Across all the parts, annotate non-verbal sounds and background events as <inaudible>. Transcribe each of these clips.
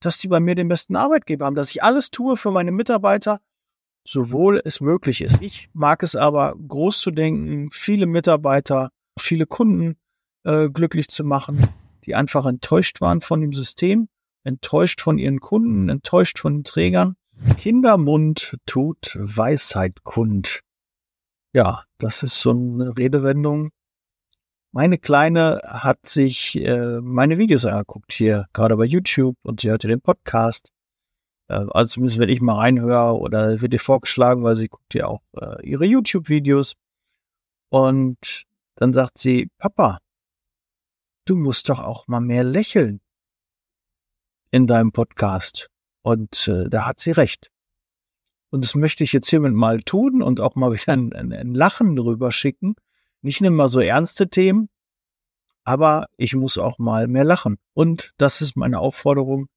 dass die bei mir den besten Arbeitgeber haben, dass ich alles tue für meine Mitarbeiter, sowohl es möglich ist. Ich mag es aber, groß zu denken, viele Mitarbeiter, viele Kunden äh, glücklich zu machen, die einfach enttäuscht waren von dem System, enttäuscht von ihren Kunden, enttäuscht von den Trägern. Kindermund tut Weisheit kund. Ja, das ist so eine Redewendung. Meine Kleine hat sich äh, meine Videos angeguckt hier, gerade bei YouTube, und sie hörte den Podcast. Äh, also zumindest, wenn ich mal reinhöre oder wird ihr vorgeschlagen, weil sie guckt ja auch äh, ihre YouTube-Videos. Und dann sagt sie, Papa, du musst doch auch mal mehr lächeln in deinem Podcast. Und äh, da hat sie recht. Und das möchte ich jetzt hiermit mal tun und auch mal wieder ein, ein, ein Lachen drüber schicken. Nicht immer so ernste Themen, aber ich muss auch mal mehr lachen. Und das ist meine Aufforderung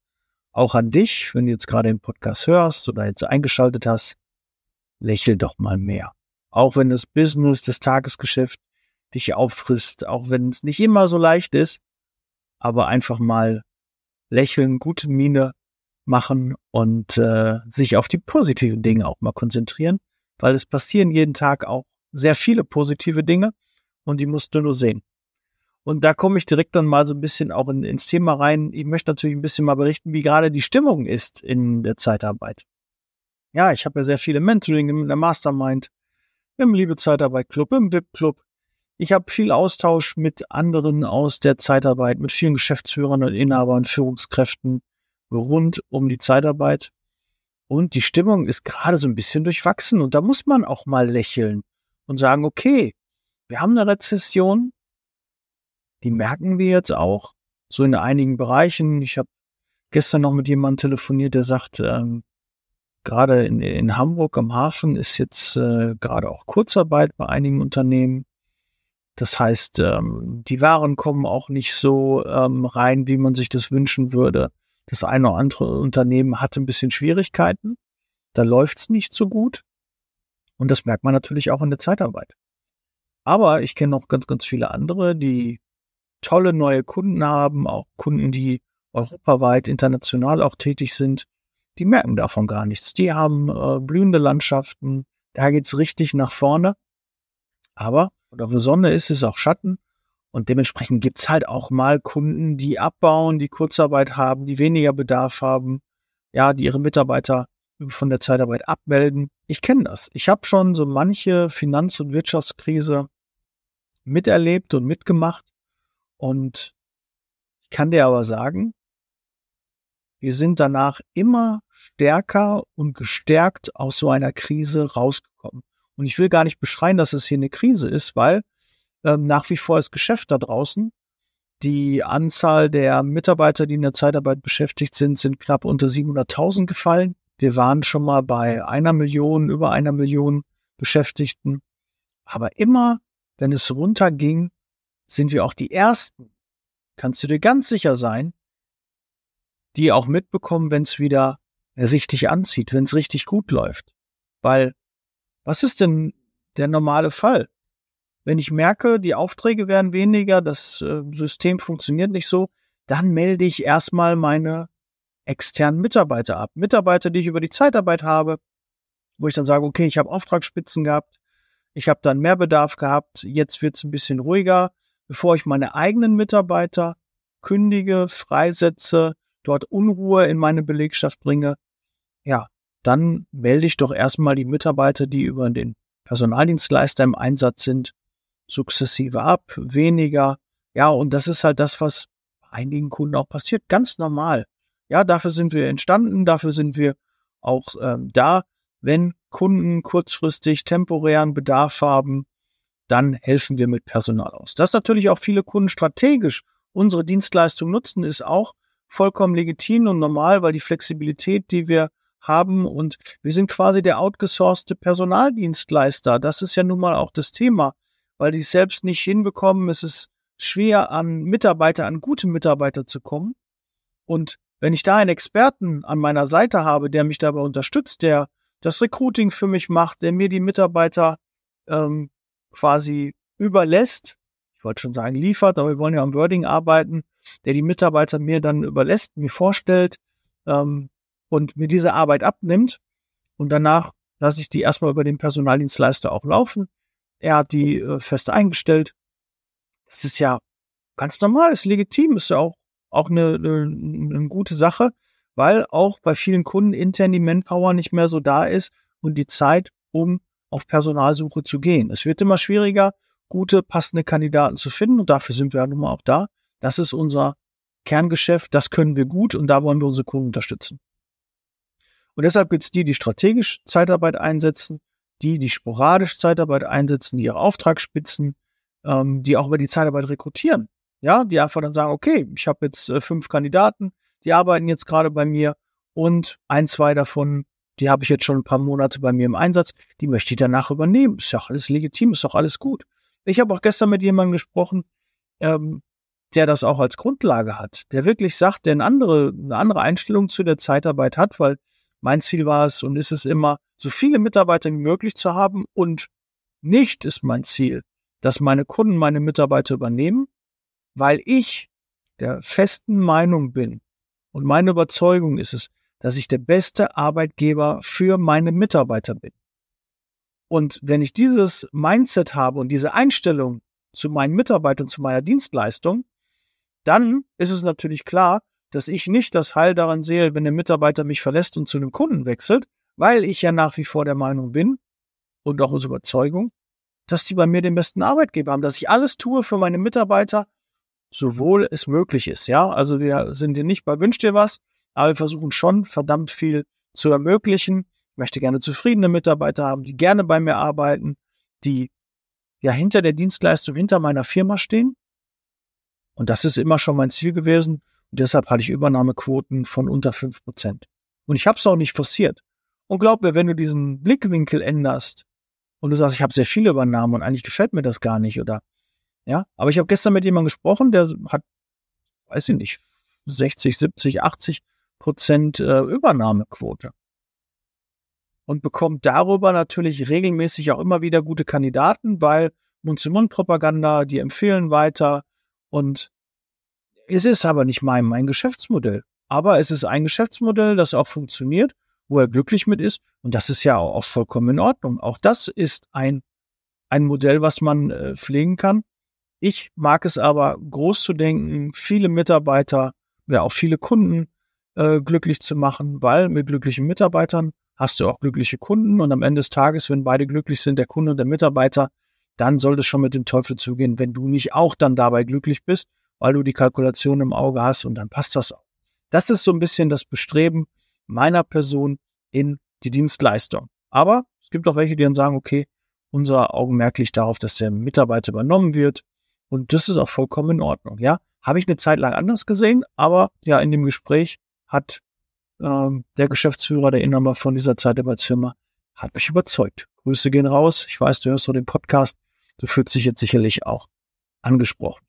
auch an dich, wenn du jetzt gerade den Podcast hörst oder jetzt eingeschaltet hast, lächel doch mal mehr. Auch wenn das Business, das Tagesgeschäft dich auffrisst, auch wenn es nicht immer so leicht ist, aber einfach mal lächeln, gute Miene machen und äh, sich auf die positiven Dinge auch mal konzentrieren, weil es passieren jeden Tag auch sehr viele positive Dinge und die musst du nur sehen. Und da komme ich direkt dann mal so ein bisschen auch in, ins Thema rein. Ich möchte natürlich ein bisschen mal berichten, wie gerade die Stimmung ist in der Zeitarbeit. Ja, ich habe ja sehr viele Mentoring in der Mastermind, im Liebe Zeitarbeit Club, im VIP Club. Ich habe viel Austausch mit anderen aus der Zeitarbeit, mit vielen Geschäftsführern und Inhabern, Führungskräften rund um die Zeitarbeit. Und die Stimmung ist gerade so ein bisschen durchwachsen. Und da muss man auch mal lächeln und sagen, okay, wir haben eine Rezession, die merken wir jetzt auch, so in einigen Bereichen. Ich habe gestern noch mit jemandem telefoniert, der sagt, ähm, gerade in, in Hamburg am Hafen ist jetzt äh, gerade auch Kurzarbeit bei einigen Unternehmen. Das heißt, ähm, die Waren kommen auch nicht so ähm, rein, wie man sich das wünschen würde. Das eine oder andere Unternehmen hat ein bisschen Schwierigkeiten. Da läuft's nicht so gut. Und das merkt man natürlich auch in der Zeitarbeit. Aber ich kenne noch ganz, ganz viele andere, die tolle neue Kunden haben, auch Kunden, die europaweit, international auch tätig sind. Die merken davon gar nichts. Die haben äh, blühende Landschaften. Da geht's richtig nach vorne. Aber oder wo Sonne ist, ist auch Schatten. Und dementsprechend gibt's halt auch mal Kunden, die abbauen, die Kurzarbeit haben, die weniger Bedarf haben, ja, die ihre Mitarbeiter von der Zeitarbeit abmelden. Ich kenne das. Ich habe schon so manche Finanz- und Wirtschaftskrise miterlebt und mitgemacht. Und ich kann dir aber sagen, wir sind danach immer stärker und gestärkt aus so einer Krise rausgekommen. Und ich will gar nicht beschreien, dass es hier eine Krise ist, weil ähm, nach wie vor ist Geschäft da draußen. Die Anzahl der Mitarbeiter, die in der Zeitarbeit beschäftigt sind, sind knapp unter 700.000 gefallen. Wir waren schon mal bei einer Million, über einer Million Beschäftigten. Aber immer, wenn es runterging, sind wir auch die Ersten, kannst du dir ganz sicher sein, die auch mitbekommen, wenn es wieder richtig anzieht, wenn es richtig gut läuft. Weil was ist denn der normale Fall? Wenn ich merke, die Aufträge werden weniger, das äh, System funktioniert nicht so, dann melde ich erstmal meine externen Mitarbeiter ab. Mitarbeiter, die ich über die Zeitarbeit habe, wo ich dann sage, okay, ich habe Auftragsspitzen gehabt, ich habe dann mehr Bedarf gehabt, jetzt wird es ein bisschen ruhiger, bevor ich meine eigenen Mitarbeiter kündige, freisetze, dort Unruhe in meine Belegschaft bringe. Ja, dann melde ich doch erstmal die Mitarbeiter, die über den Personaldienstleister im Einsatz sind, sukzessive ab, weniger. Ja, und das ist halt das, was einigen Kunden auch passiert. Ganz normal. Ja, dafür sind wir entstanden, dafür sind wir auch ähm, da. Wenn Kunden kurzfristig temporären Bedarf haben, dann helfen wir mit Personal aus. Dass natürlich auch viele Kunden strategisch unsere Dienstleistung nutzen, ist auch vollkommen legitim und normal, weil die Flexibilität, die wir haben und wir sind quasi der outgesourcete Personaldienstleister. Das ist ja nun mal auch das Thema, weil die es selbst nicht hinbekommen. Es ist schwer, an Mitarbeiter, an gute Mitarbeiter zu kommen. Und wenn ich da einen Experten an meiner Seite habe, der mich dabei unterstützt, der das Recruiting für mich macht, der mir die Mitarbeiter ähm, quasi überlässt, ich wollte schon sagen liefert, aber wir wollen ja am Wording arbeiten, der die Mitarbeiter mir dann überlässt, mir vorstellt, ähm, und mir diese Arbeit abnimmt und danach lasse ich die erstmal über den Personaldienstleister auch laufen. Er hat die äh, fest eingestellt. Das ist ja ganz normal, ist legitim, ist ja auch, auch eine, eine, gute Sache, weil auch bei vielen Kunden intern die Manpower nicht mehr so da ist und die Zeit, um auf Personalsuche zu gehen. Es wird immer schwieriger, gute, passende Kandidaten zu finden und dafür sind wir ja nun mal auch da. Das ist unser Kerngeschäft, das können wir gut und da wollen wir unsere Kunden unterstützen. Und deshalb gibt es die, die strategisch Zeitarbeit einsetzen, die, die sporadisch Zeitarbeit einsetzen, die ihre Auftragsspitzen, ähm, die auch über die Zeitarbeit rekrutieren. Ja, die einfach dann sagen, okay, ich habe jetzt äh, fünf Kandidaten, die arbeiten jetzt gerade bei mir und ein, zwei davon, die habe ich jetzt schon ein paar Monate bei mir im Einsatz, die möchte ich danach übernehmen. Ist ja alles legitim, ist doch alles gut. Ich habe auch gestern mit jemandem gesprochen, ähm, der das auch als Grundlage hat, der wirklich sagt, der eine andere, eine andere Einstellung zu der Zeitarbeit hat, weil mein Ziel war es und ist es immer, so viele Mitarbeiter wie möglich zu haben und nicht ist mein Ziel, dass meine Kunden meine Mitarbeiter übernehmen, weil ich der festen Meinung bin und meine Überzeugung ist es, dass ich der beste Arbeitgeber für meine Mitarbeiter bin. Und wenn ich dieses Mindset habe und diese Einstellung zu meinen Mitarbeitern, zu meiner Dienstleistung, dann ist es natürlich klar, dass ich nicht das Heil daran sehe, wenn der Mitarbeiter mich verlässt und zu einem Kunden wechselt, weil ich ja nach wie vor der Meinung bin und auch aus Überzeugung, dass die bei mir den besten Arbeitgeber haben, dass ich alles tue für meine Mitarbeiter, sowohl es möglich ist. Ja, also wir sind hier nicht bei Wünsch dir was, aber wir versuchen schon verdammt viel zu ermöglichen. Ich möchte gerne zufriedene Mitarbeiter haben, die gerne bei mir arbeiten, die ja hinter der Dienstleistung, hinter meiner Firma stehen. Und das ist immer schon mein Ziel gewesen. Und deshalb hatte ich Übernahmequoten von unter fünf Prozent. Und ich habe es auch nicht forciert. Und glaub mir, wenn du diesen Blickwinkel änderst und du sagst, ich habe sehr viele Übernahmen und eigentlich gefällt mir das gar nicht, oder ja, aber ich habe gestern mit jemandem gesprochen, der hat, weiß ich nicht, 60, 70, 80 Prozent äh, Übernahmequote und bekommt darüber natürlich regelmäßig auch immer wieder gute Kandidaten, weil Mund-zu-Mund-Propaganda, die empfehlen weiter und es ist aber nicht mein, mein Geschäftsmodell. Aber es ist ein Geschäftsmodell, das auch funktioniert, wo er glücklich mit ist. Und das ist ja auch vollkommen in Ordnung. Auch das ist ein, ein Modell, was man äh, pflegen kann. Ich mag es aber, groß zu denken, viele Mitarbeiter, ja auch viele Kunden äh, glücklich zu machen, weil mit glücklichen Mitarbeitern hast du auch glückliche Kunden. Und am Ende des Tages, wenn beide glücklich sind, der Kunde und der Mitarbeiter, dann sollte es schon mit dem Teufel zugehen, wenn du nicht auch dann dabei glücklich bist weil du die Kalkulation im Auge hast und dann passt das auch. Das ist so ein bisschen das Bestreben meiner Person in die Dienstleistung. Aber es gibt auch welche, die dann sagen, okay, unser Augenmerk liegt darauf, dass der Mitarbeiter übernommen wird. Und das ist auch vollkommen in Ordnung. Ja, habe ich eine Zeit lang anders gesehen, aber ja, in dem Gespräch hat ähm, der Geschäftsführer, der Inhaber von dieser Zeitarbeitsfirma, hat mich überzeugt. Grüße gehen raus. Ich weiß, du hörst so den Podcast. Du fühlst dich jetzt sicherlich auch angesprochen.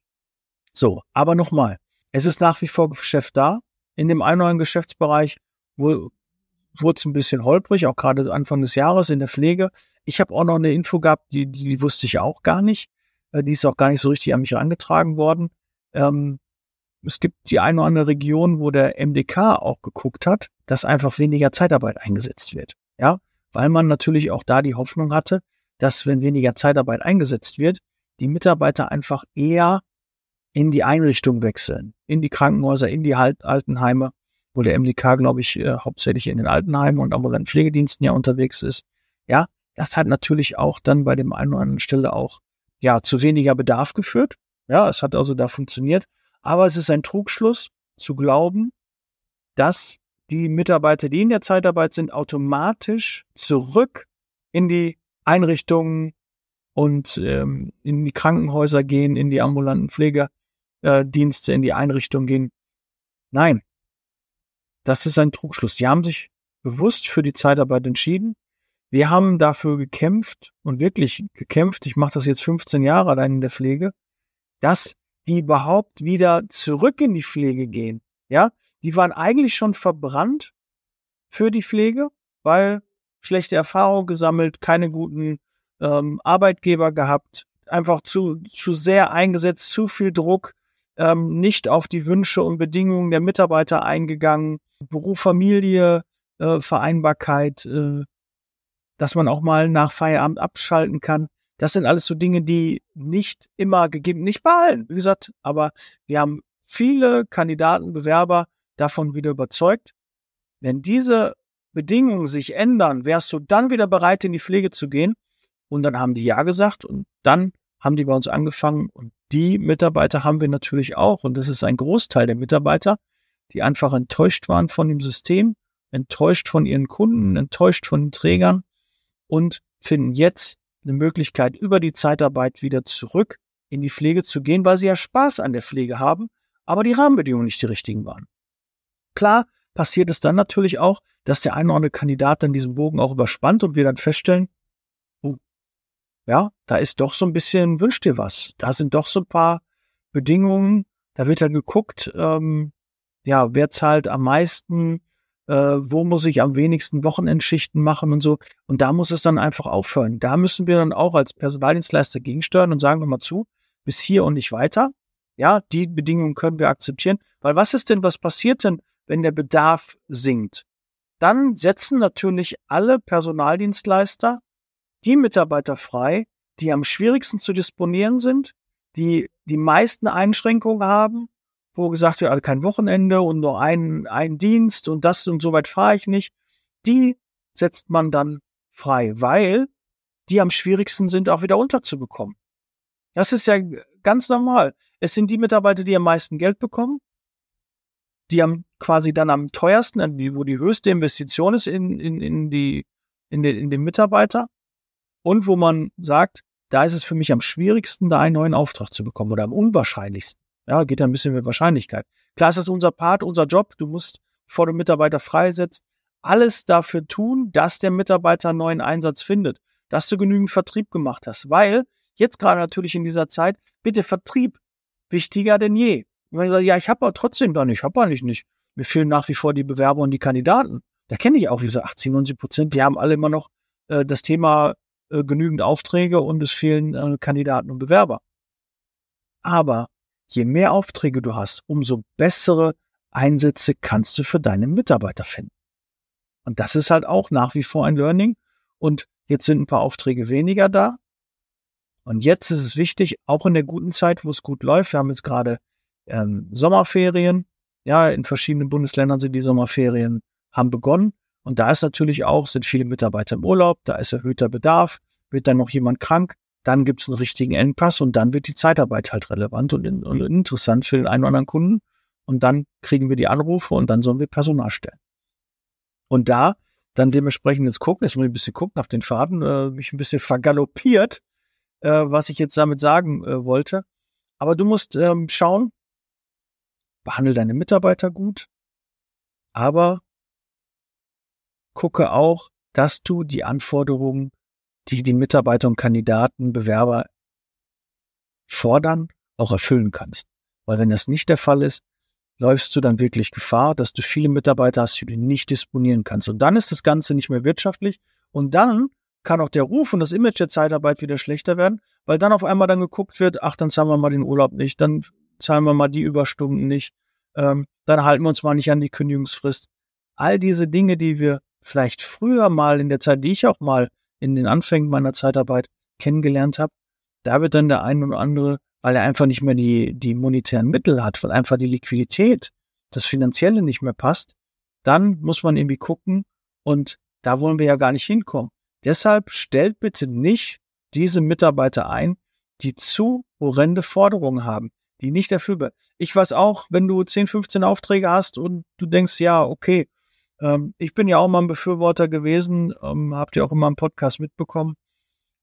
So, aber nochmal, es ist nach wie vor Geschäft da. In dem einen oder anderen Geschäftsbereich wurde es ein bisschen holprig, auch gerade Anfang des Jahres in der Pflege. Ich habe auch noch eine Info gehabt, die, die wusste ich auch gar nicht. Äh, die ist auch gar nicht so richtig an mich herangetragen worden. Ähm, es gibt die eine oder andere Region, wo der MDK auch geguckt hat, dass einfach weniger Zeitarbeit eingesetzt wird. Ja, weil man natürlich auch da die Hoffnung hatte, dass wenn weniger Zeitarbeit eingesetzt wird, die Mitarbeiter einfach eher in die Einrichtung wechseln, in die Krankenhäuser, in die Altenheime, wo der MDK, glaube ich, äh, hauptsächlich in den Altenheimen und ambulanten Pflegediensten ja unterwegs ist. Ja, das hat natürlich auch dann bei dem einen oder anderen Stelle auch ja zu weniger Bedarf geführt. Ja, es hat also da funktioniert. Aber es ist ein Trugschluss zu glauben, dass die Mitarbeiter, die in der Zeitarbeit sind, automatisch zurück in die Einrichtungen und ähm, in die Krankenhäuser gehen, in die ambulanten Pflege, äh, in die Einrichtung gehen. Nein, das ist ein Trugschluss. Die haben sich bewusst für die Zeitarbeit entschieden. Wir haben dafür gekämpft und wirklich gekämpft, ich mache das jetzt 15 Jahre allein in der Pflege, dass die überhaupt wieder zurück in die Pflege gehen. Ja, die waren eigentlich schon verbrannt für die Pflege, weil schlechte Erfahrungen gesammelt, keine guten ähm, Arbeitgeber gehabt, einfach zu, zu sehr eingesetzt, zu viel Druck, ähm, nicht auf die Wünsche und Bedingungen der Mitarbeiter eingegangen, Beruf, Familie, äh, Vereinbarkeit, äh, dass man auch mal nach Feierabend abschalten kann. Das sind alles so Dinge, die nicht immer gegeben, nicht bei allen, wie gesagt, aber wir haben viele Kandidaten, Bewerber davon wieder überzeugt. Wenn diese Bedingungen sich ändern, wärst du dann wieder bereit, in die Pflege zu gehen? Und dann haben die Ja gesagt und dann haben die bei uns angefangen und die Mitarbeiter haben wir natürlich auch und das ist ein Großteil der Mitarbeiter, die einfach enttäuscht waren von dem System, enttäuscht von ihren Kunden, enttäuscht von den Trägern und finden jetzt eine Möglichkeit, über die Zeitarbeit wieder zurück in die Pflege zu gehen, weil sie ja Spaß an der Pflege haben, aber die Rahmenbedingungen nicht die richtigen waren. Klar passiert es dann natürlich auch, dass der eine oder andere Kandidat dann diesen Bogen auch überspannt und wir dann feststellen, oh, ja, da ist doch so ein bisschen, wünscht dir was. Da sind doch so ein paar Bedingungen, da wird dann geguckt, ähm, ja, wer zahlt am meisten, äh, wo muss ich am wenigsten Wochenendschichten machen und so. Und da muss es dann einfach aufhören. Da müssen wir dann auch als Personaldienstleister gegensteuern und sagen wir mal zu, bis hier und nicht weiter. Ja, die Bedingungen können wir akzeptieren. Weil was ist denn, was passiert denn, wenn der Bedarf sinkt? Dann setzen natürlich alle Personaldienstleister die Mitarbeiter frei, die am schwierigsten zu disponieren sind, die die meisten Einschränkungen haben, wo gesagt wird, also kein Wochenende und nur ein, ein Dienst und das und so weit fahre ich nicht, die setzt man dann frei, weil die am schwierigsten sind, auch wieder unterzubekommen. Das ist ja ganz normal. Es sind die Mitarbeiter, die am meisten Geld bekommen, die am quasi dann am teuersten, wo die höchste Investition ist in, in, in die, in den, in den Mitarbeiter und wo man sagt, da ist es für mich am schwierigsten, da einen neuen Auftrag zu bekommen oder am unwahrscheinlichsten. Ja, geht ja ein bisschen mit Wahrscheinlichkeit. Klar ist das unser Part, unser Job. Du musst, bevor du Mitarbeiter freisetzt, alles dafür tun, dass der Mitarbeiter einen neuen Einsatz findet, dass du genügend Vertrieb gemacht hast, weil jetzt gerade natürlich in dieser Zeit, bitte Vertrieb wichtiger denn je. Und wenn du sagst, ja, ich habe aber trotzdem da nicht, ich habe eigentlich nicht. Mir fehlen nach wie vor die Bewerber und die Kandidaten. Da kenne ich auch diese 80, 90 Prozent, die haben alle immer noch äh, das Thema äh, genügend Aufträge und es fehlen äh, Kandidaten und Bewerber. Aber je mehr Aufträge du hast, umso bessere Einsätze kannst du für deine Mitarbeiter finden. Und das ist halt auch nach wie vor ein Learning. Und jetzt sind ein paar Aufträge weniger da. Und jetzt ist es wichtig, auch in der guten Zeit, wo es gut läuft, wir haben jetzt gerade ähm, Sommerferien. Ja, in verschiedenen Bundesländern sind die Sommerferien, haben begonnen. Und da ist natürlich auch, sind viele Mitarbeiter im Urlaub, da ist erhöhter Bedarf, wird dann noch jemand krank, dann gibt es einen richtigen Engpass und dann wird die Zeitarbeit halt relevant und, in, und interessant für den einen oder anderen Kunden. Und dann kriegen wir die Anrufe und dann sollen wir Personal stellen. Und da dann dementsprechend jetzt gucken, jetzt muss ich ein bisschen gucken nach den Faden, äh, mich ein bisschen vergaloppiert, äh, was ich jetzt damit sagen äh, wollte. Aber du musst ähm, schauen, behandle deine Mitarbeiter gut, aber gucke auch, dass du die Anforderungen die die Mitarbeiter und Kandidaten, Bewerber fordern, auch erfüllen kannst. Weil wenn das nicht der Fall ist, läufst du dann wirklich Gefahr, dass du viele Mitarbeiter hast, die du nicht disponieren kannst. Und dann ist das Ganze nicht mehr wirtschaftlich. Und dann kann auch der Ruf und das Image der Zeitarbeit wieder schlechter werden, weil dann auf einmal dann geguckt wird, ach, dann zahlen wir mal den Urlaub nicht, dann zahlen wir mal die Überstunden nicht, ähm, dann halten wir uns mal nicht an die Kündigungsfrist. All diese Dinge, die wir vielleicht früher mal in der Zeit, die ich auch mal in den Anfängen meiner Zeitarbeit kennengelernt habe, da wird dann der ein oder andere, weil er einfach nicht mehr die, die monetären Mittel hat, weil einfach die Liquidität, das Finanzielle nicht mehr passt, dann muss man irgendwie gucken und da wollen wir ja gar nicht hinkommen. Deshalb stellt bitte nicht diese Mitarbeiter ein, die zu horrende Forderungen haben, die nicht erfüllbar. Ich weiß auch, wenn du 10, 15 Aufträge hast und du denkst, ja, okay, ähm, ich bin ja auch mal ein Befürworter gewesen, ähm, habt ihr auch in meinem Podcast mitbekommen.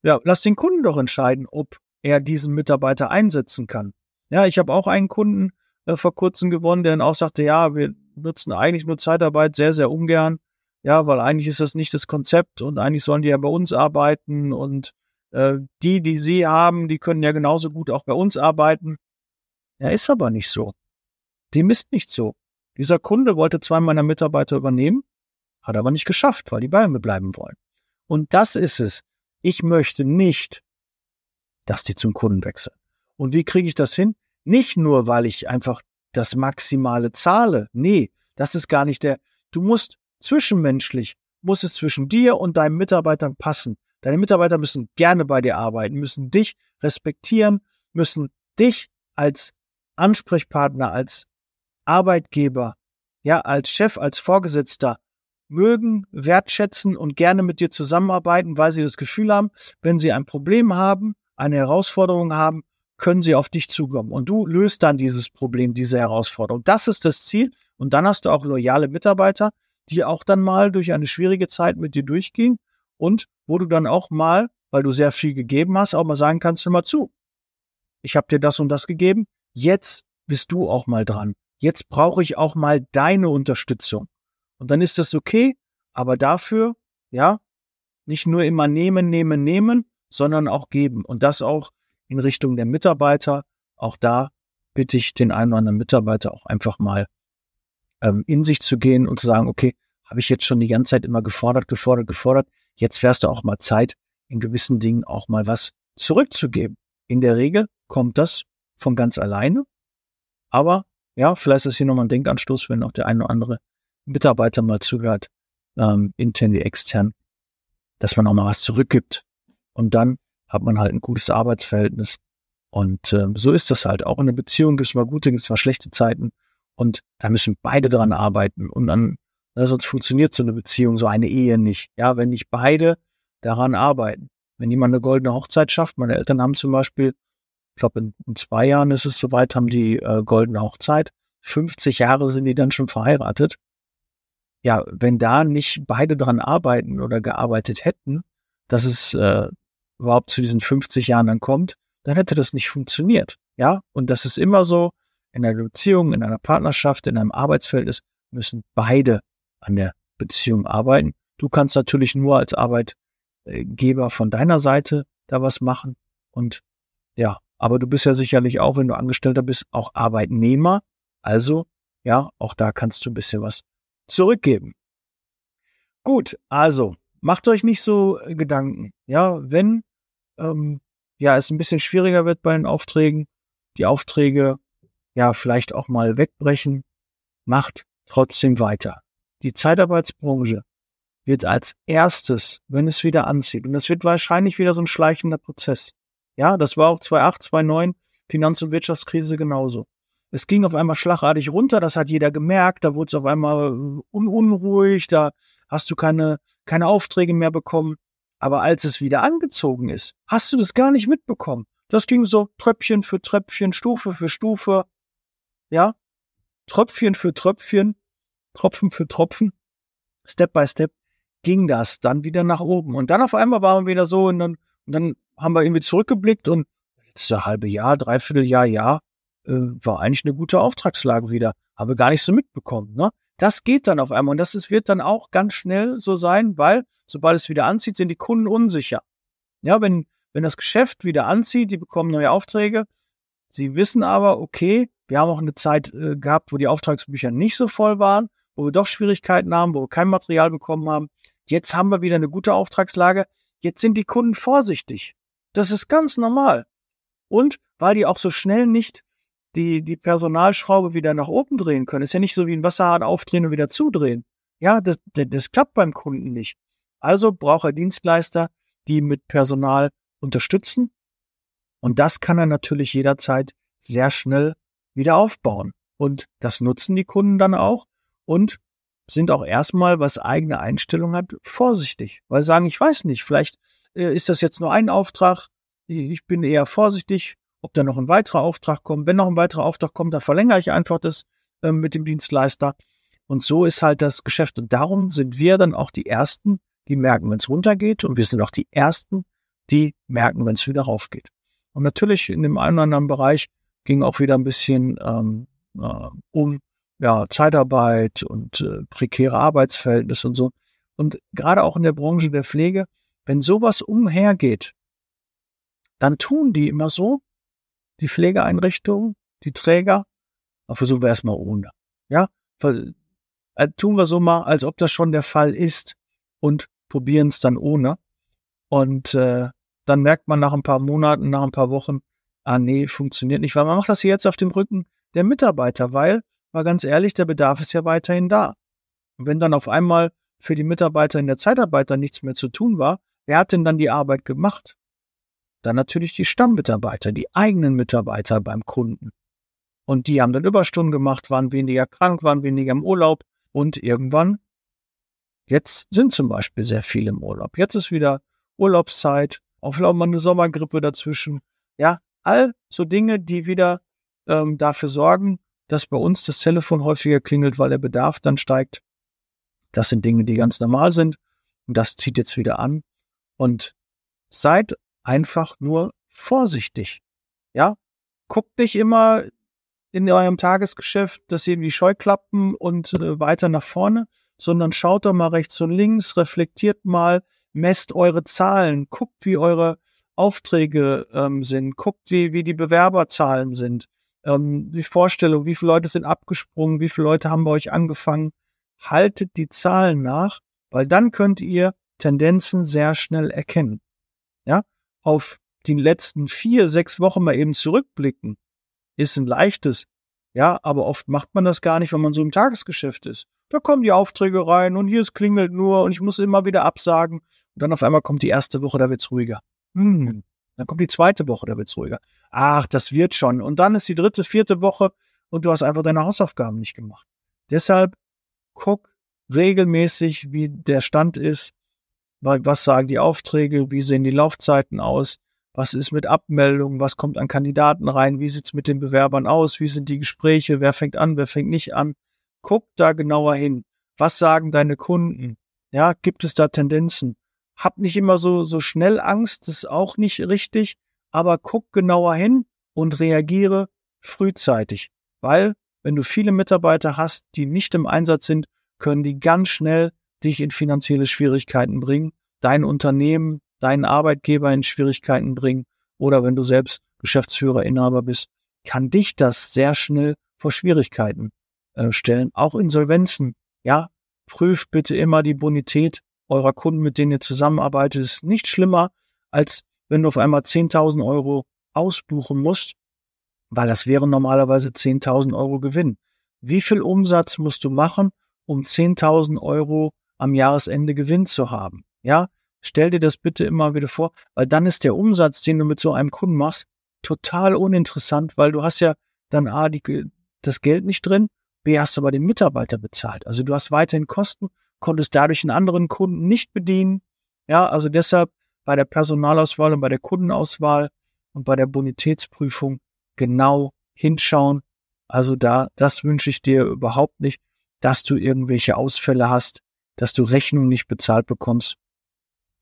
Ja, lass den Kunden doch entscheiden, ob er diesen Mitarbeiter einsetzen kann. Ja, ich habe auch einen Kunden äh, vor kurzem gewonnen, der dann auch sagte, ja, wir nutzen eigentlich nur Zeitarbeit sehr, sehr ungern. Ja, weil eigentlich ist das nicht das Konzept und eigentlich sollen die ja bei uns arbeiten und äh, die, die sie haben, die können ja genauso gut auch bei uns arbeiten. Ja, ist aber nicht so. Dem ist nicht so. Dieser Kunde wollte zwei meiner Mitarbeiter übernehmen, hat aber nicht geschafft, weil die bei mir bleiben wollen. Und das ist es. Ich möchte nicht, dass die zum Kunden wechseln. Und wie kriege ich das hin? Nicht nur, weil ich einfach das Maximale zahle. Nee, Das ist gar nicht der, du musst zwischenmenschlich, muss es zwischen dir und deinen Mitarbeitern passen. Deine Mitarbeiter müssen gerne bei dir arbeiten, müssen dich respektieren, müssen dich als Ansprechpartner, als Arbeitgeber, ja, als Chef, als Vorgesetzter mögen, wertschätzen und gerne mit dir zusammenarbeiten, weil sie das Gefühl haben, wenn sie ein Problem haben, eine Herausforderung haben, können sie auf dich zukommen. Und du löst dann dieses Problem, diese Herausforderung. Das ist das Ziel. Und dann hast du auch loyale Mitarbeiter, die auch dann mal durch eine schwierige Zeit mit dir durchgehen und wo du dann auch mal, weil du sehr viel gegeben hast, auch mal sagen kannst, hör mal zu. Ich habe dir das und das gegeben. Jetzt bist du auch mal dran. Jetzt brauche ich auch mal deine Unterstützung. Und dann ist das okay, aber dafür, ja, nicht nur immer nehmen, nehmen, nehmen, sondern auch geben. Und das auch in Richtung der Mitarbeiter. Auch da bitte ich den einen oder anderen Mitarbeiter auch einfach mal ähm, in sich zu gehen und zu sagen, okay, habe ich jetzt schon die ganze Zeit immer gefordert, gefordert, gefordert. Jetzt wärst du auch mal Zeit, in gewissen Dingen auch mal was zurückzugeben. In der Regel kommt das von ganz alleine. Aber ja, vielleicht ist hier nochmal ein Denkanstoß, wenn auch der eine oder andere Mitarbeiter mal zuhört, ähm, intern wie extern, dass man auch mal was zurückgibt. Und dann hat man halt ein gutes Arbeitsverhältnis. Und ähm, so ist das halt. Auch in einer Beziehung gibt es mal gute, gibt es mal schlechte Zeiten. Und da müssen beide dran arbeiten. Und dann, na, sonst funktioniert so eine Beziehung, so eine Ehe nicht. Ja, wenn nicht beide daran arbeiten. Wenn jemand eine goldene Hochzeit schafft, meine Eltern haben zum Beispiel, ich glaube in, in, zwei Jahren ist es soweit, haben die äh, goldene Hochzeit. 50 Jahre sind die dann schon verheiratet. Ja, wenn da nicht beide dran arbeiten oder gearbeitet hätten, dass es äh, überhaupt zu diesen 50 Jahren dann kommt, dann hätte das nicht funktioniert. Ja, und das ist immer so, in einer Beziehung, in einer Partnerschaft, in einem Arbeitsfeld ist, müssen beide an der Beziehung arbeiten. Du kannst natürlich nur als Arbeitgeber von deiner Seite da was machen und ja, aber du bist ja sicherlich auch, wenn du Angestellter bist, auch Arbeitnehmer. Also, ja, auch da kannst du ein bisschen was zurückgeben. Gut, also, macht euch nicht so Gedanken. Ja, wenn ähm, ja, es ein bisschen schwieriger wird bei den Aufträgen, die Aufträge ja vielleicht auch mal wegbrechen, macht trotzdem weiter. Die Zeitarbeitsbranche wird als erstes, wenn es wieder anzieht, und das wird wahrscheinlich wieder so ein schleichender Prozess. Ja, das war auch 2008, 2009 Finanz- und Wirtschaftskrise genauso. Es ging auf einmal schlagartig runter, das hat jeder gemerkt, da wurde es auf einmal un unruhig, da hast du keine, keine Aufträge mehr bekommen. Aber als es wieder angezogen ist, hast du das gar nicht mitbekommen. Das ging so Tröpfchen für Tröpfchen, Stufe für Stufe ja, Tröpfchen für Tröpfchen, Tropfen für Tropfen, Step by Step ging das dann wieder nach oben. Und dann auf einmal waren wir wieder so und dann, und dann haben wir irgendwie zurückgeblickt und letzte halbe Jahr, dreiviertel Jahr, Jahr, äh, war eigentlich eine gute Auftragslage wieder. Haben wir gar nicht so mitbekommen. Ne? Das geht dann auf einmal und das ist, wird dann auch ganz schnell so sein, weil sobald es wieder anzieht, sind die Kunden unsicher. Ja, wenn, wenn das Geschäft wieder anzieht, die bekommen neue Aufträge, sie wissen aber, okay, wir haben auch eine Zeit äh, gehabt, wo die Auftragsbücher nicht so voll waren, wo wir doch Schwierigkeiten haben, wo wir kein Material bekommen haben. Jetzt haben wir wieder eine gute Auftragslage. Jetzt sind die Kunden vorsichtig. Das ist ganz normal. Und weil die auch so schnell nicht die, die Personalschraube wieder nach oben drehen können, ist ja nicht so wie ein Wasserhahn aufdrehen und wieder zudrehen. Ja, das, das, das klappt beim Kunden nicht. Also braucht er Dienstleister, die mit Personal unterstützen. Und das kann er natürlich jederzeit sehr schnell wieder aufbauen. Und das nutzen die Kunden dann auch und sind auch erstmal, was eigene Einstellung hat, vorsichtig. Weil sagen, ich weiß nicht, vielleicht äh, ist das jetzt nur ein Auftrag. Ich bin eher vorsichtig, ob da noch ein weiterer Auftrag kommt. Wenn noch ein weiterer Auftrag kommt, dann verlängere ich einfach das äh, mit dem Dienstleister. Und so ist halt das Geschäft. Und darum sind wir dann auch die Ersten, die merken, wenn es runtergeht. Und wir sind auch die Ersten, die merken, wenn es wieder raufgeht. Und natürlich in dem einen oder anderen Bereich ging auch wieder ein bisschen ähm, äh, um ja, Zeitarbeit und äh, prekäre Arbeitsverhältnisse und so. Und gerade auch in der Branche der Pflege, wenn sowas umhergeht, dann tun die immer so, die Pflegeeinrichtungen, die Träger, dann versuchen wir erstmal ohne. Ja, äh, tun wir so mal, als ob das schon der Fall ist und probieren es dann ohne. Und äh, dann merkt man nach ein paar Monaten, nach ein paar Wochen, ah nee, funktioniert nicht, weil man macht das jetzt auf dem Rücken der Mitarbeiter, weil Weil ganz ehrlich, der Bedarf ist ja weiterhin da. Und wenn dann auf einmal für die Mitarbeiter in der Zeitarbeiter nichts mehr zu tun war, wer hat denn dann die Arbeit gemacht? Dann natürlich die Stammmitarbeiter, die eigenen Mitarbeiter beim Kunden. Und die haben dann Überstunden gemacht, waren weniger krank, waren weniger im Urlaub und irgendwann, jetzt sind zum Beispiel sehr viele im Urlaub. Jetzt ist wieder Urlaubszeit, vielleicht mal eine Sommergrippe dazwischen. Ja, all so Dinge, die wieder ähm, dafür sorgen, dass bei uns das Telefon häufiger klingelt, weil der Bedarf dann steigt. Das sind Dinge, die ganz normal sind. Und das zieht jetzt wieder an. Und seid einfach nur vorsichtig. Ja, guckt nicht immer in eurem Tagesgeschäft, dass ihr wie Scheuklappen und äh, weiter nach vorne, sondern schaut doch mal rechts und links, reflektiert mal, messt eure Zahlen, guckt, wie eure Aufträge ähm, sind, guckt, wie, wie die Bewerberzahlen sind, ähm, die Vorstellung, wie viele Leute sind abgesprungen, wie viele Leute haben bei euch angefangen. Haltet die Zahlen nach, weil dann könnt ihr Tendenzen sehr schnell erkennen. Ja, auf die letzten vier, sechs Wochen mal eben zurückblicken, ist ein leichtes. Ja, aber oft macht man das gar nicht, wenn man so im Tagesgeschäft ist. Da kommen die Aufträge rein und hier es klingelt nur und ich muss immer wieder absagen. Und dann auf einmal kommt die erste Woche, da wird's ruhiger. Hm. Dann kommt die zweite Woche, da wird's ruhiger. Ach, das wird schon. Und dann ist die dritte, vierte Woche und du hast einfach deine Hausaufgaben nicht gemacht. Deshalb guck regelmäßig, wie der Stand ist. Was sagen die Aufträge? Wie sehen die Laufzeiten aus? Was ist mit Abmeldungen? Was kommt an Kandidaten rein? Wie sieht's mit den Bewerbern aus? Wie sind die Gespräche? Wer fängt an? Wer fängt nicht an? Guck da genauer hin. Was sagen deine Kunden? Ja, gibt es da Tendenzen? Hab nicht immer so, so schnell Angst, das ist auch nicht richtig, aber guck genauer hin und reagiere frühzeitig. Weil, wenn du viele Mitarbeiter hast, die nicht im Einsatz sind, können die ganz schnell dich in finanzielle Schwierigkeiten bringen, dein Unternehmen, deinen Arbeitgeber in Schwierigkeiten bringen oder wenn du selbst Geschäftsführer, Inhaber bist, kann dich das sehr schnell vor Schwierigkeiten äh, stellen. Auch Insolvenzen. Ja, prüft bitte immer die Bonität eurer Kunden, mit denen ihr zusammenarbeitet. ist nicht schlimmer, als wenn du auf einmal 10.000 Euro ausbuchen musst, weil das wären normalerweise 10.000 Euro Gewinn. Wie viel Umsatz musst du machen, um 10.000 Euro am Jahresende Gewinn zu haben? Ja, stell dir das bitte immer wieder vor, weil dann ist der Umsatz, den du mit so einem Kunden machst, total uninteressant, weil du hast ja dann A, die, das Geld nicht drin B hast du aber den Mitarbeiter bezahlt. Also du hast weiterhin Kosten, konntest dadurch einen anderen Kunden nicht bedienen. Ja, also deshalb bei der Personalauswahl und bei der Kundenauswahl und bei der Bonitätsprüfung genau hinschauen. Also da, das wünsche ich dir überhaupt nicht, dass du irgendwelche Ausfälle hast, dass du Rechnungen nicht bezahlt bekommst.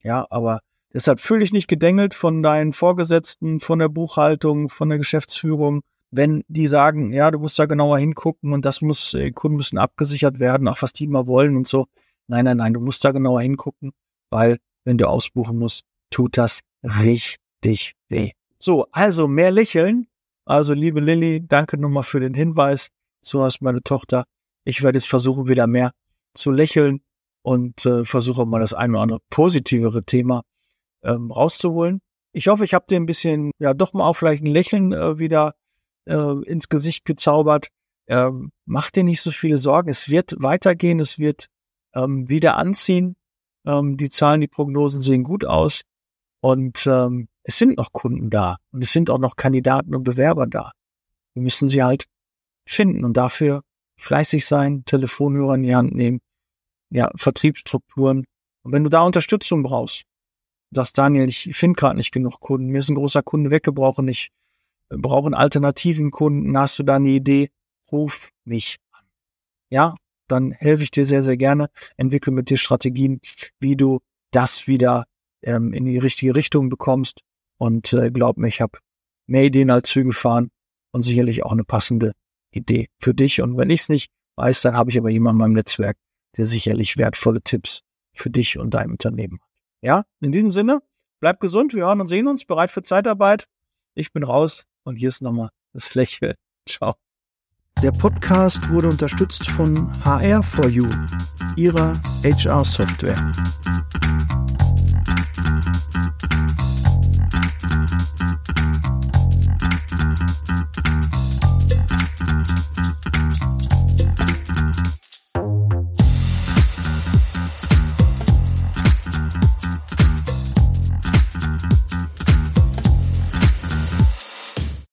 Ja, aber deshalb fühle ich nicht gedengelt von deinen Vorgesetzten, von der Buchhaltung, von der Geschäftsführung wenn die sagen, ja, du musst da genauer hingucken und das muss, äh, Kunden müssen abgesichert werden, auch was die immer wollen und so. Nein, nein, nein, du musst da genauer hingucken, weil wenn du ausbuchen musst, tut das richtig weh. So, also mehr lächeln. Also, liebe Lilly, danke nochmal für den Hinweis. So hast meine Tochter. Ich werde jetzt versuchen, wieder mehr zu lächeln und äh, versuche mal das ein oder andere positivere Thema ähm, rauszuholen. Ich hoffe, ich habe dir ein bisschen, ja, doch mal auch vielleicht ein Lächeln äh, wieder äh, ins Gesicht gezaubert. Ähm, mach dir nicht so viele Sorgen. Es wird weitergehen, es wird ähm, wieder anziehen. Ähm, die Zahlen, die Prognosen sehen gut aus. Und ähm, es sind noch Kunden da und es sind auch noch Kandidaten und Bewerber da. Wir müssen sie halt finden und dafür fleißig sein, Telefonhörer in die Hand nehmen, ja, Vertriebsstrukturen. Und wenn du da Unterstützung brauchst, sagst Daniel, ich finde gerade nicht genug Kunden, mir ist ein großer Kunde weggebrochen, ich brauchen alternativen Kunden, hast du da eine Idee, ruf mich an. Ja, dann helfe ich dir sehr, sehr gerne, entwickle mit dir Strategien, wie du das wieder ähm, in die richtige Richtung bekommst. Und äh, glaub mir, ich habe mehr Ideen als Züge fahren und sicherlich auch eine passende Idee für dich. Und wenn ich es nicht weiß, dann habe ich aber jemanden in meinem Netzwerk, der sicherlich wertvolle Tipps für dich und dein Unternehmen hat. Ja, in diesem Sinne, bleib gesund, wir hören und sehen uns, bereit für Zeitarbeit. Ich bin raus. Und hier ist nochmal das <laughs> Lächeln. Ciao. Der Podcast wurde unterstützt von HR4U, ihrer HR-Software.